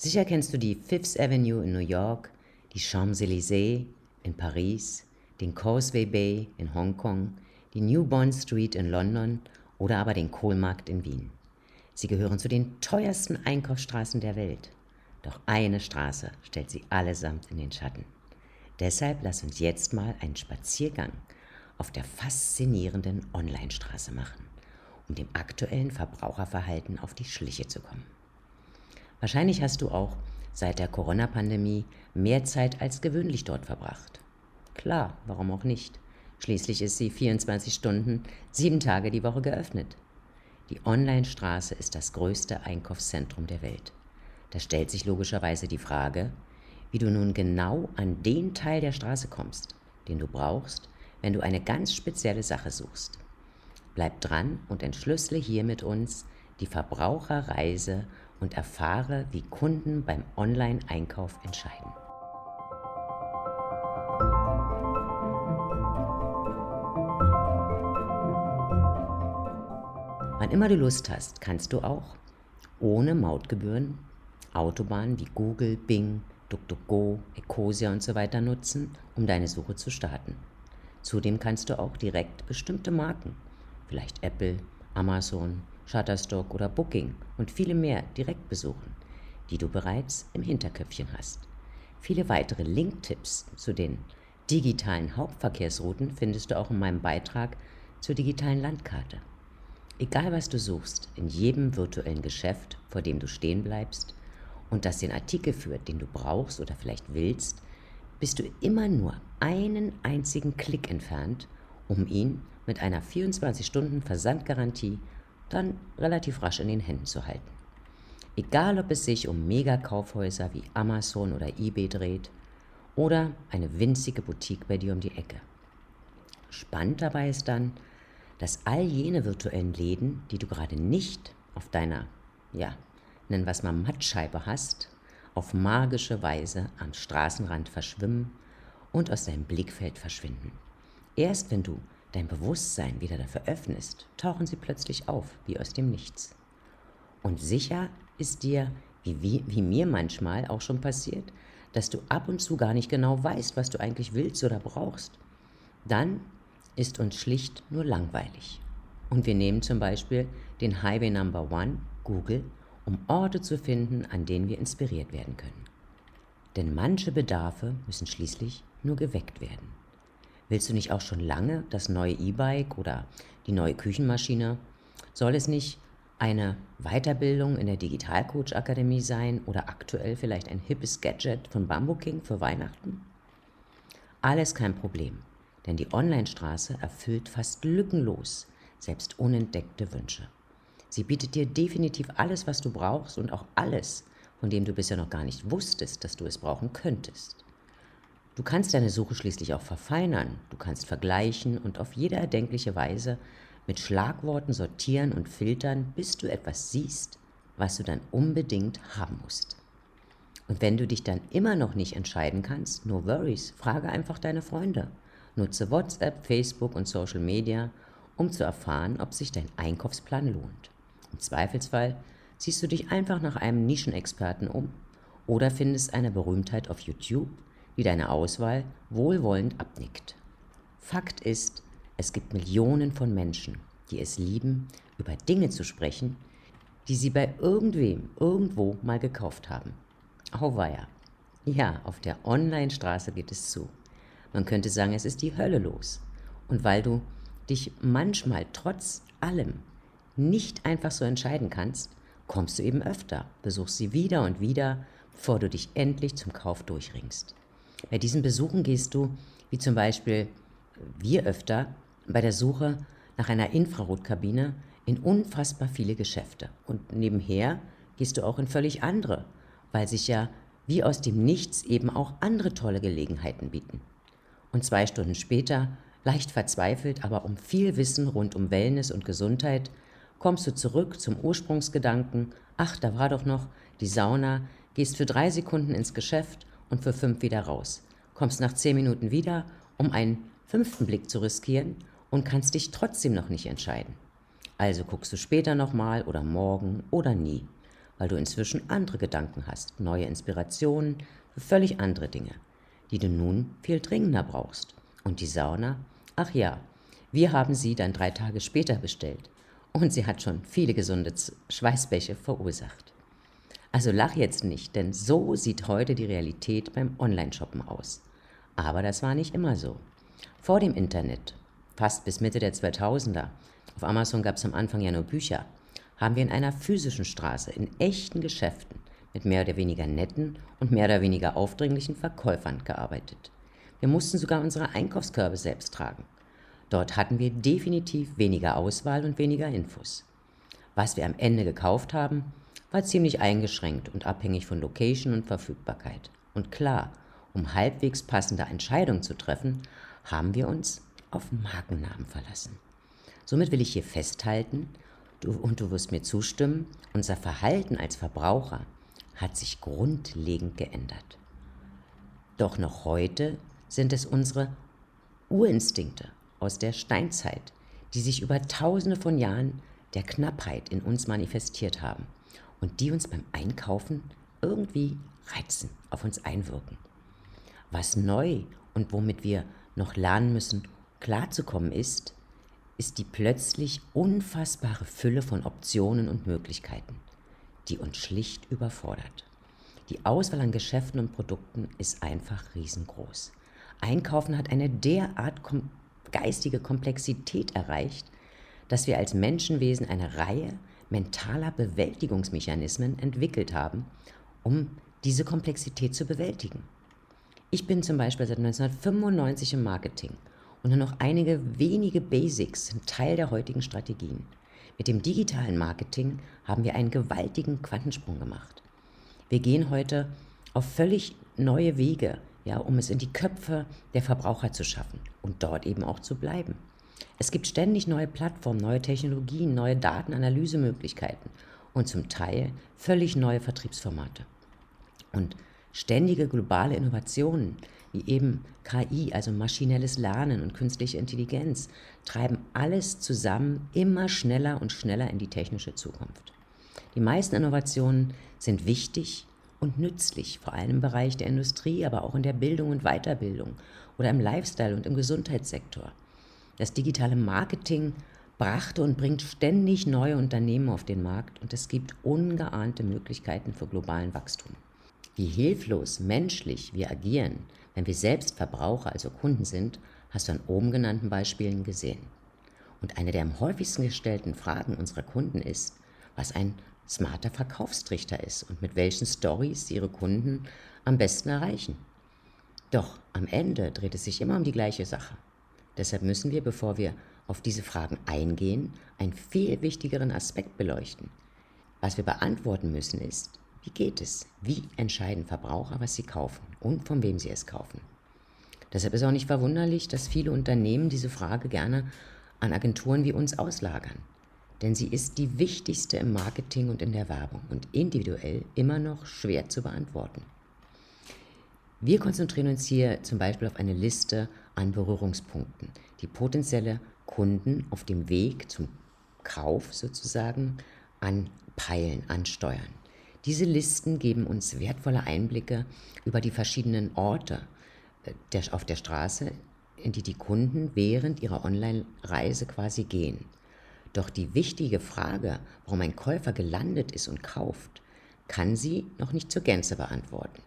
Sicher kennst du die Fifth Avenue in New York, die Champs-Élysées in Paris, den Causeway Bay in Hongkong, die New Bond Street in London oder aber den Kohlmarkt in Wien. Sie gehören zu den teuersten Einkaufsstraßen der Welt. Doch eine Straße stellt sie allesamt in den Schatten. Deshalb lass uns jetzt mal einen Spaziergang auf der faszinierenden Online-Straße machen, um dem aktuellen Verbraucherverhalten auf die Schliche zu kommen. Wahrscheinlich hast du auch seit der Corona-Pandemie mehr Zeit als gewöhnlich dort verbracht. Klar, warum auch nicht? Schließlich ist sie 24 Stunden, sieben Tage die Woche geöffnet. Die Online-Straße ist das größte Einkaufszentrum der Welt. Da stellt sich logischerweise die Frage, wie du nun genau an den Teil der Straße kommst, den du brauchst, wenn du eine ganz spezielle Sache suchst. Bleib dran und entschlüssele hier mit uns die Verbraucherreise und erfahre, wie Kunden beim Online-Einkauf entscheiden. Wann immer du Lust hast, kannst du auch ohne Mautgebühren Autobahnen wie Google, Bing, DuckDuckGo, Ecosia und so weiter nutzen, um deine Suche zu starten. Zudem kannst du auch direkt bestimmte Marken, vielleicht Apple, Amazon, Shutterstock oder Booking und viele mehr direkt besuchen, die du bereits im Hinterköpfchen hast. Viele weitere Link-Tipps zu den digitalen Hauptverkehrsrouten findest du auch in meinem Beitrag zur digitalen Landkarte. Egal was du suchst, in jedem virtuellen Geschäft, vor dem du stehen bleibst, und das den Artikel führt, den du brauchst oder vielleicht willst, bist du immer nur einen einzigen Klick entfernt, um ihn mit einer 24-Stunden-Versandgarantie dann relativ rasch in den Händen zu halten. Egal, ob es sich um Megakaufhäuser wie Amazon oder eBay dreht oder eine winzige Boutique bei dir um die Ecke. Spannend dabei ist dann, dass all jene virtuellen Läden, die du gerade nicht auf deiner, ja, nennen wir es mal Mattscheibe hast, auf magische Weise am Straßenrand verschwimmen und aus deinem Blickfeld verschwinden. Erst wenn du dein Bewusstsein wieder dafür öffnest, tauchen sie plötzlich auf, wie aus dem Nichts. Und sicher ist dir, wie, wie, wie mir manchmal auch schon passiert, dass du ab und zu gar nicht genau weißt, was du eigentlich willst oder brauchst. Dann ist uns schlicht nur langweilig. Und wir nehmen zum Beispiel den Highway Number One, Google, um Orte zu finden, an denen wir inspiriert werden können. Denn manche Bedarfe müssen schließlich nur geweckt werden. Willst du nicht auch schon lange das neue E-Bike oder die neue Küchenmaschine? Soll es nicht eine Weiterbildung in der Digitalcoach Akademie sein oder aktuell vielleicht ein hippes Gadget von Bamboo King für Weihnachten? Alles kein Problem, denn die Online-Straße erfüllt fast lückenlos selbst unentdeckte Wünsche. Sie bietet dir definitiv alles, was du brauchst und auch alles, von dem du bisher noch gar nicht wusstest, dass du es brauchen könntest. Du kannst deine Suche schließlich auch verfeinern, du kannst vergleichen und auf jede erdenkliche Weise mit Schlagworten sortieren und filtern, bis du etwas siehst, was du dann unbedingt haben musst. Und wenn du dich dann immer noch nicht entscheiden kannst, no worries, frage einfach deine Freunde. Nutze WhatsApp, Facebook und Social Media, um zu erfahren, ob sich dein Einkaufsplan lohnt. Im Zweifelsfall siehst du dich einfach nach einem Nischenexperten um oder findest eine Berühmtheit auf YouTube, die deine Auswahl wohlwollend abnickt. Fakt ist, es gibt Millionen von Menschen, die es lieben, über Dinge zu sprechen, die sie bei irgendwem irgendwo mal gekauft haben. Auweia. Ja, auf der Online-Straße geht es zu. Man könnte sagen, es ist die Hölle los. Und weil du dich manchmal trotz allem nicht einfach so entscheiden kannst, kommst du eben öfter, besuchst sie wieder und wieder, bevor du dich endlich zum Kauf durchringst. Bei diesen Besuchen gehst du, wie zum Beispiel wir öfter, bei der Suche nach einer Infrarotkabine in unfassbar viele Geschäfte. Und nebenher gehst du auch in völlig andere, weil sich ja wie aus dem Nichts eben auch andere tolle Gelegenheiten bieten. Und zwei Stunden später, leicht verzweifelt, aber um viel Wissen rund um Wellness und Gesundheit, kommst du zurück zum Ursprungsgedanken, ach, da war doch noch die Sauna, gehst für drei Sekunden ins Geschäft und für fünf wieder raus, kommst nach zehn Minuten wieder, um einen fünften Blick zu riskieren und kannst dich trotzdem noch nicht entscheiden. Also guckst du später nochmal oder morgen oder nie. weil du inzwischen andere Gedanken hast, neue Inspirationen für völlig andere Dinge, die du nun viel dringender brauchst. Und die Sauna? Ach ja, wir haben sie dann drei Tage später bestellt und sie hat schon viele gesunde Schweißbäche verursacht. Also lach jetzt nicht, denn so sieht heute die Realität beim Online-Shoppen aus. Aber das war nicht immer so. Vor dem Internet, fast bis Mitte der 2000er, auf Amazon gab es am Anfang ja nur Bücher, haben wir in einer physischen Straße, in echten Geschäften, mit mehr oder weniger netten und mehr oder weniger aufdringlichen Verkäufern gearbeitet. Wir mussten sogar unsere Einkaufskörbe selbst tragen. Dort hatten wir definitiv weniger Auswahl und weniger Infos. Was wir am Ende gekauft haben, war ziemlich eingeschränkt und abhängig von Location und Verfügbarkeit. Und klar, um halbwegs passende Entscheidungen zu treffen, haben wir uns auf Markennamen verlassen. Somit will ich hier festhalten, du, und du wirst mir zustimmen, unser Verhalten als Verbraucher hat sich grundlegend geändert. Doch noch heute sind es unsere Urinstinkte aus der Steinzeit, die sich über tausende von Jahren der Knappheit in uns manifestiert haben und die uns beim Einkaufen irgendwie reizen, auf uns einwirken. Was neu und womit wir noch lernen müssen, klarzukommen ist, ist die plötzlich unfassbare Fülle von Optionen und Möglichkeiten, die uns schlicht überfordert. Die Auswahl an Geschäften und Produkten ist einfach riesengroß. Einkaufen hat eine derart kom geistige Komplexität erreicht, dass wir als Menschenwesen eine Reihe mentaler Bewältigungsmechanismen entwickelt haben, um diese Komplexität zu bewältigen. Ich bin zum Beispiel seit 1995 im Marketing und nur noch einige wenige Basics sind Teil der heutigen Strategien. Mit dem digitalen Marketing haben wir einen gewaltigen Quantensprung gemacht. Wir gehen heute auf völlig neue Wege, ja, um es in die Köpfe der Verbraucher zu schaffen und dort eben auch zu bleiben. Es gibt ständig neue Plattformen, neue Technologien, neue Datenanalysemöglichkeiten und zum Teil völlig neue Vertriebsformate. Und ständige globale Innovationen wie eben KI, also maschinelles Lernen und künstliche Intelligenz, treiben alles zusammen immer schneller und schneller in die technische Zukunft. Die meisten Innovationen sind wichtig und nützlich, vor allem im Bereich der Industrie, aber auch in der Bildung und Weiterbildung oder im Lifestyle und im Gesundheitssektor. Das digitale Marketing brachte und bringt ständig neue Unternehmen auf den Markt und es gibt ungeahnte Möglichkeiten für globalen Wachstum. Wie hilflos menschlich wir agieren, wenn wir selbst Verbraucher, also Kunden sind, hast du an oben genannten Beispielen gesehen. Und eine der am häufigsten gestellten Fragen unserer Kunden ist, was ein smarter Verkaufstrichter ist und mit welchen Stories sie ihre Kunden am besten erreichen. Doch am Ende dreht es sich immer um die gleiche Sache. Deshalb müssen wir, bevor wir auf diese Fragen eingehen, einen viel wichtigeren Aspekt beleuchten. Was wir beantworten müssen ist, wie geht es? Wie entscheiden Verbraucher, was sie kaufen und von wem sie es kaufen? Deshalb ist auch nicht verwunderlich, dass viele Unternehmen diese Frage gerne an Agenturen wie uns auslagern. Denn sie ist die wichtigste im Marketing und in der Werbung und individuell immer noch schwer zu beantworten. Wir konzentrieren uns hier zum Beispiel auf eine Liste an Berührungspunkten, die potenzielle Kunden auf dem Weg zum Kauf sozusagen anpeilen, ansteuern. Diese Listen geben uns wertvolle Einblicke über die verschiedenen Orte äh, auf der Straße, in die die Kunden während ihrer Online-Reise quasi gehen. Doch die wichtige Frage, warum ein Käufer gelandet ist und kauft, kann sie noch nicht zur Gänze beantworten.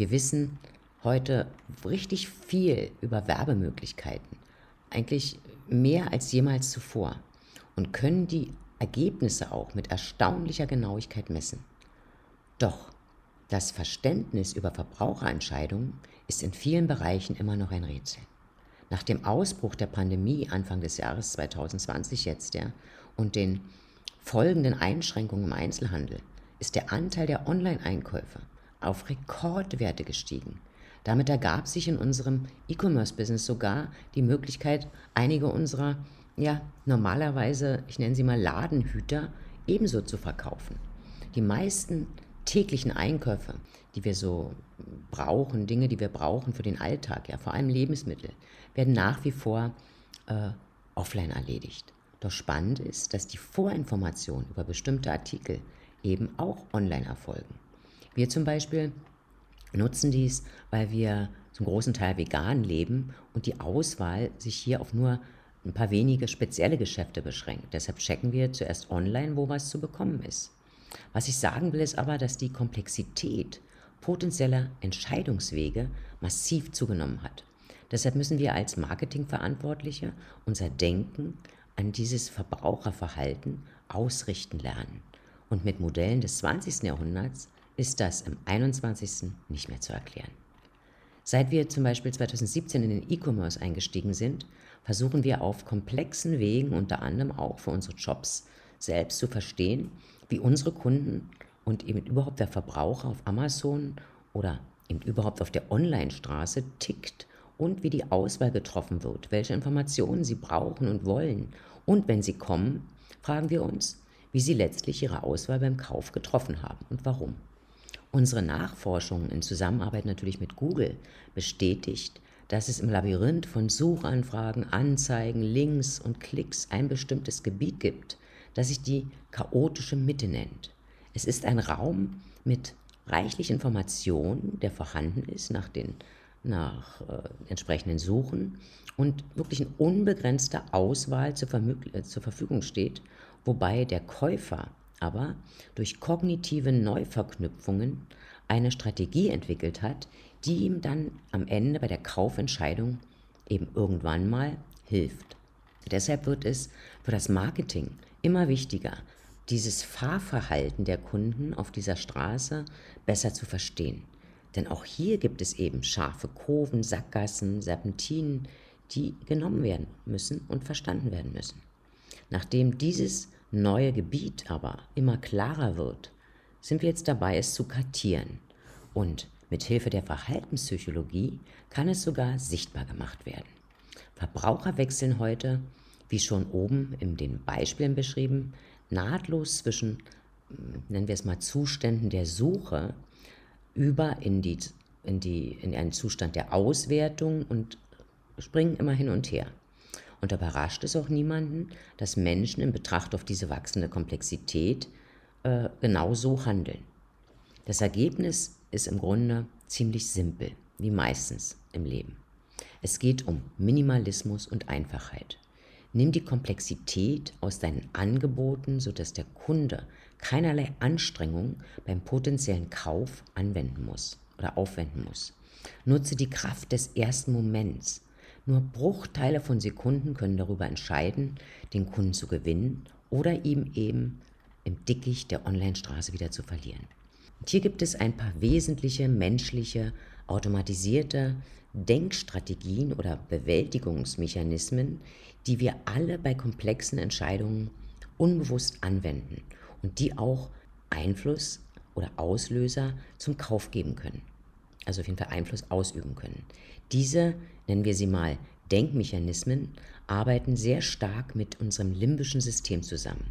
Wir wissen heute richtig viel über Werbemöglichkeiten, eigentlich mehr als jemals zuvor und können die Ergebnisse auch mit erstaunlicher Genauigkeit messen. Doch das Verständnis über Verbraucherentscheidungen ist in vielen Bereichen immer noch ein Rätsel. Nach dem Ausbruch der Pandemie Anfang des Jahres 2020 jetzt ja, und den folgenden Einschränkungen im Einzelhandel ist der Anteil der Online-Einkäufe auf Rekordwerte gestiegen. Damit ergab sich in unserem E-Commerce-Business sogar die Möglichkeit, einige unserer, ja, normalerweise, ich nenne sie mal Ladenhüter, ebenso zu verkaufen. Die meisten täglichen Einkäufe, die wir so brauchen, Dinge, die wir brauchen für den Alltag, ja, vor allem Lebensmittel, werden nach wie vor äh, offline erledigt. Doch spannend ist, dass die Vorinformation über bestimmte Artikel eben auch online erfolgen. Wir zum Beispiel nutzen dies, weil wir zum großen Teil vegan leben und die Auswahl sich hier auf nur ein paar wenige spezielle Geschäfte beschränkt. Deshalb checken wir zuerst online, wo was zu bekommen ist. Was ich sagen will, ist aber, dass die Komplexität potenzieller Entscheidungswege massiv zugenommen hat. Deshalb müssen wir als Marketingverantwortliche unser Denken an dieses Verbraucherverhalten ausrichten lernen. Und mit Modellen des 20. Jahrhunderts ist das im 21. nicht mehr zu erklären. Seit wir zum Beispiel 2017 in den E-Commerce eingestiegen sind, versuchen wir auf komplexen Wegen unter anderem auch für unsere Jobs selbst zu verstehen, wie unsere Kunden und eben überhaupt der Verbraucher auf Amazon oder eben überhaupt auf der Online-Straße tickt und wie die Auswahl getroffen wird, welche Informationen sie brauchen und wollen. Und wenn sie kommen, fragen wir uns, wie sie letztlich ihre Auswahl beim Kauf getroffen haben und warum. Unsere Nachforschung in Zusammenarbeit natürlich mit Google bestätigt, dass es im Labyrinth von Suchanfragen, Anzeigen, Links und Klicks ein bestimmtes Gebiet gibt, das sich die chaotische Mitte nennt. Es ist ein Raum mit reichlich Informationen, der vorhanden ist nach den nach äh, entsprechenden Suchen und wirklich eine unbegrenzte Auswahl zur, äh, zur Verfügung steht, wobei der Käufer aber durch kognitive Neuverknüpfungen eine Strategie entwickelt hat, die ihm dann am Ende bei der Kaufentscheidung eben irgendwann mal hilft. Deshalb wird es für das Marketing immer wichtiger, dieses Fahrverhalten der Kunden auf dieser Straße besser zu verstehen. Denn auch hier gibt es eben scharfe Kurven, Sackgassen, Serpentinen, die genommen werden müssen und verstanden werden müssen. Nachdem dieses neue Gebiet aber immer klarer wird, sind wir jetzt dabei, es zu kartieren. Und mit Hilfe der Verhaltenspsychologie kann es sogar sichtbar gemacht werden. Verbraucher wechseln heute, wie schon oben in den Beispielen beschrieben, nahtlos zwischen, nennen wir es mal, Zuständen der Suche über in, die, in, die, in einen Zustand der Auswertung und springen immer hin und her. Und überrascht es auch niemanden, dass Menschen in Betracht auf diese wachsende Komplexität äh, genau so handeln. Das Ergebnis ist im Grunde ziemlich simpel, wie meistens im Leben. Es geht um Minimalismus und Einfachheit. Nimm die Komplexität aus deinen Angeboten, sodass der Kunde keinerlei Anstrengung beim potenziellen Kauf anwenden muss oder aufwenden muss. Nutze die Kraft des ersten Moments. Nur Bruchteile von Sekunden können darüber entscheiden, den Kunden zu gewinnen oder ihm eben im Dickicht der Online-Straße wieder zu verlieren. Und hier gibt es ein paar wesentliche menschliche, automatisierte Denkstrategien oder Bewältigungsmechanismen, die wir alle bei komplexen Entscheidungen unbewusst anwenden und die auch Einfluss oder Auslöser zum Kauf geben können. Also auf jeden Fall Einfluss ausüben können. Diese, nennen wir sie mal Denkmechanismen, arbeiten sehr stark mit unserem limbischen System zusammen,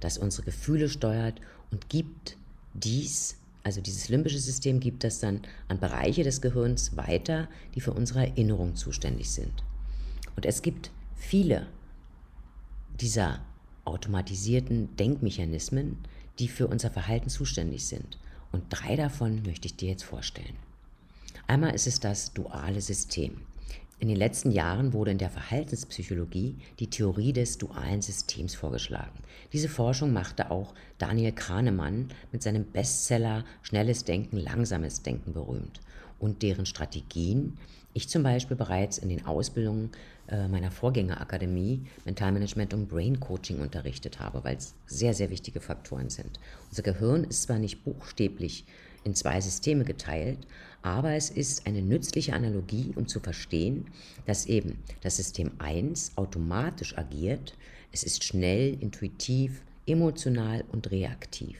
das unsere Gefühle steuert und gibt dies, also dieses limbische System gibt das dann an Bereiche des Gehirns weiter, die für unsere Erinnerung zuständig sind. Und es gibt viele dieser automatisierten Denkmechanismen, die für unser Verhalten zuständig sind. Und drei davon möchte ich dir jetzt vorstellen. Einmal ist es das duale System. In den letzten Jahren wurde in der Verhaltenspsychologie die Theorie des dualen Systems vorgeschlagen. Diese Forschung machte auch Daniel Kahnemann mit seinem Bestseller Schnelles Denken, Langsames Denken berühmt und deren Strategien ich zum Beispiel bereits in den Ausbildungen äh, meiner Vorgängerakademie Mentalmanagement und Brain Coaching unterrichtet habe, weil es sehr, sehr wichtige Faktoren sind. Unser Gehirn ist zwar nicht buchstäblich in zwei Systeme geteilt, aber es ist eine nützliche Analogie, um zu verstehen, dass eben das System 1 automatisch agiert, es ist schnell, intuitiv, emotional und reaktiv.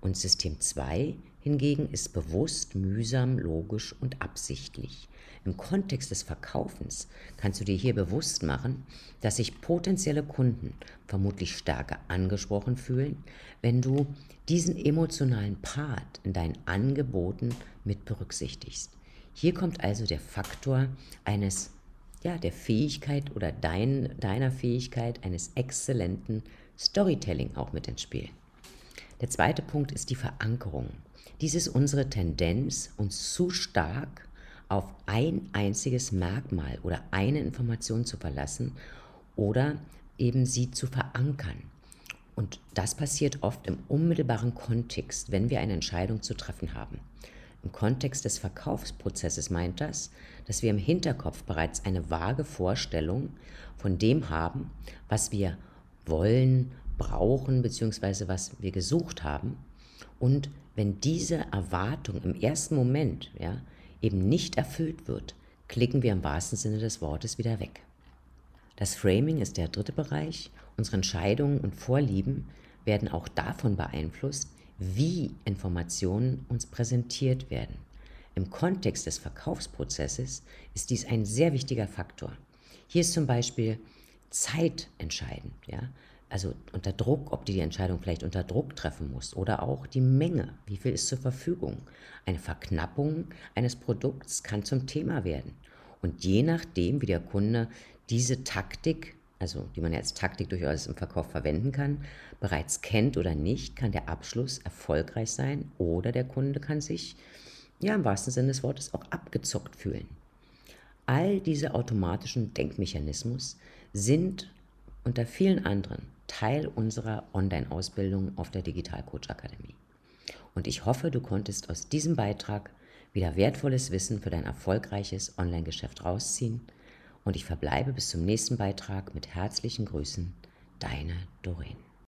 Und System 2 hingegen ist bewusst, mühsam, logisch und absichtlich. Im Kontext des Verkaufens kannst du dir hier bewusst machen, dass sich potenzielle Kunden vermutlich stärker angesprochen fühlen, wenn du diesen emotionalen Part in deinen Angeboten mit berücksichtigst. Hier kommt also der Faktor eines, ja, der Fähigkeit oder dein, deiner Fähigkeit eines exzellenten Storytelling auch mit ins Spiel. Der zweite Punkt ist die Verankerung. Dies ist unsere Tendenz, uns zu stark auf ein einziges Merkmal oder eine Information zu verlassen oder eben sie zu verankern. Und das passiert oft im unmittelbaren Kontext, wenn wir eine Entscheidung zu treffen haben. Im Kontext des Verkaufsprozesses meint das, dass wir im Hinterkopf bereits eine vage Vorstellung von dem haben, was wir wollen, brauchen bzw. was wir gesucht haben. Und wenn diese Erwartung im ersten Moment ja, eben nicht erfüllt wird, klicken wir im wahrsten Sinne des Wortes wieder weg. Das Framing ist der dritte Bereich. Unsere Entscheidungen und Vorlieben werden auch davon beeinflusst, wie Informationen uns präsentiert werden. Im Kontext des Verkaufsprozesses ist dies ein sehr wichtiger Faktor. Hier ist zum Beispiel Zeit entscheidend. Ja? Also unter Druck, ob du die Entscheidung vielleicht unter Druck treffen musst oder auch die Menge, wie viel ist zur Verfügung. Eine Verknappung eines Produkts kann zum Thema werden. Und je nachdem, wie der Kunde diese Taktik, also die man als Taktik durchaus im Verkauf verwenden kann, bereits kennt oder nicht, kann der Abschluss erfolgreich sein oder der Kunde kann sich, ja im wahrsten Sinne des Wortes, auch abgezockt fühlen. All diese automatischen Denkmechanismus sind unter vielen anderen Teil unserer Online-Ausbildung auf der Digitalcoach Akademie. Und ich hoffe, du konntest aus diesem Beitrag wieder wertvolles Wissen für dein erfolgreiches Online-Geschäft rausziehen. Und ich verbleibe bis zum nächsten Beitrag mit herzlichen Grüßen, deine Doreen.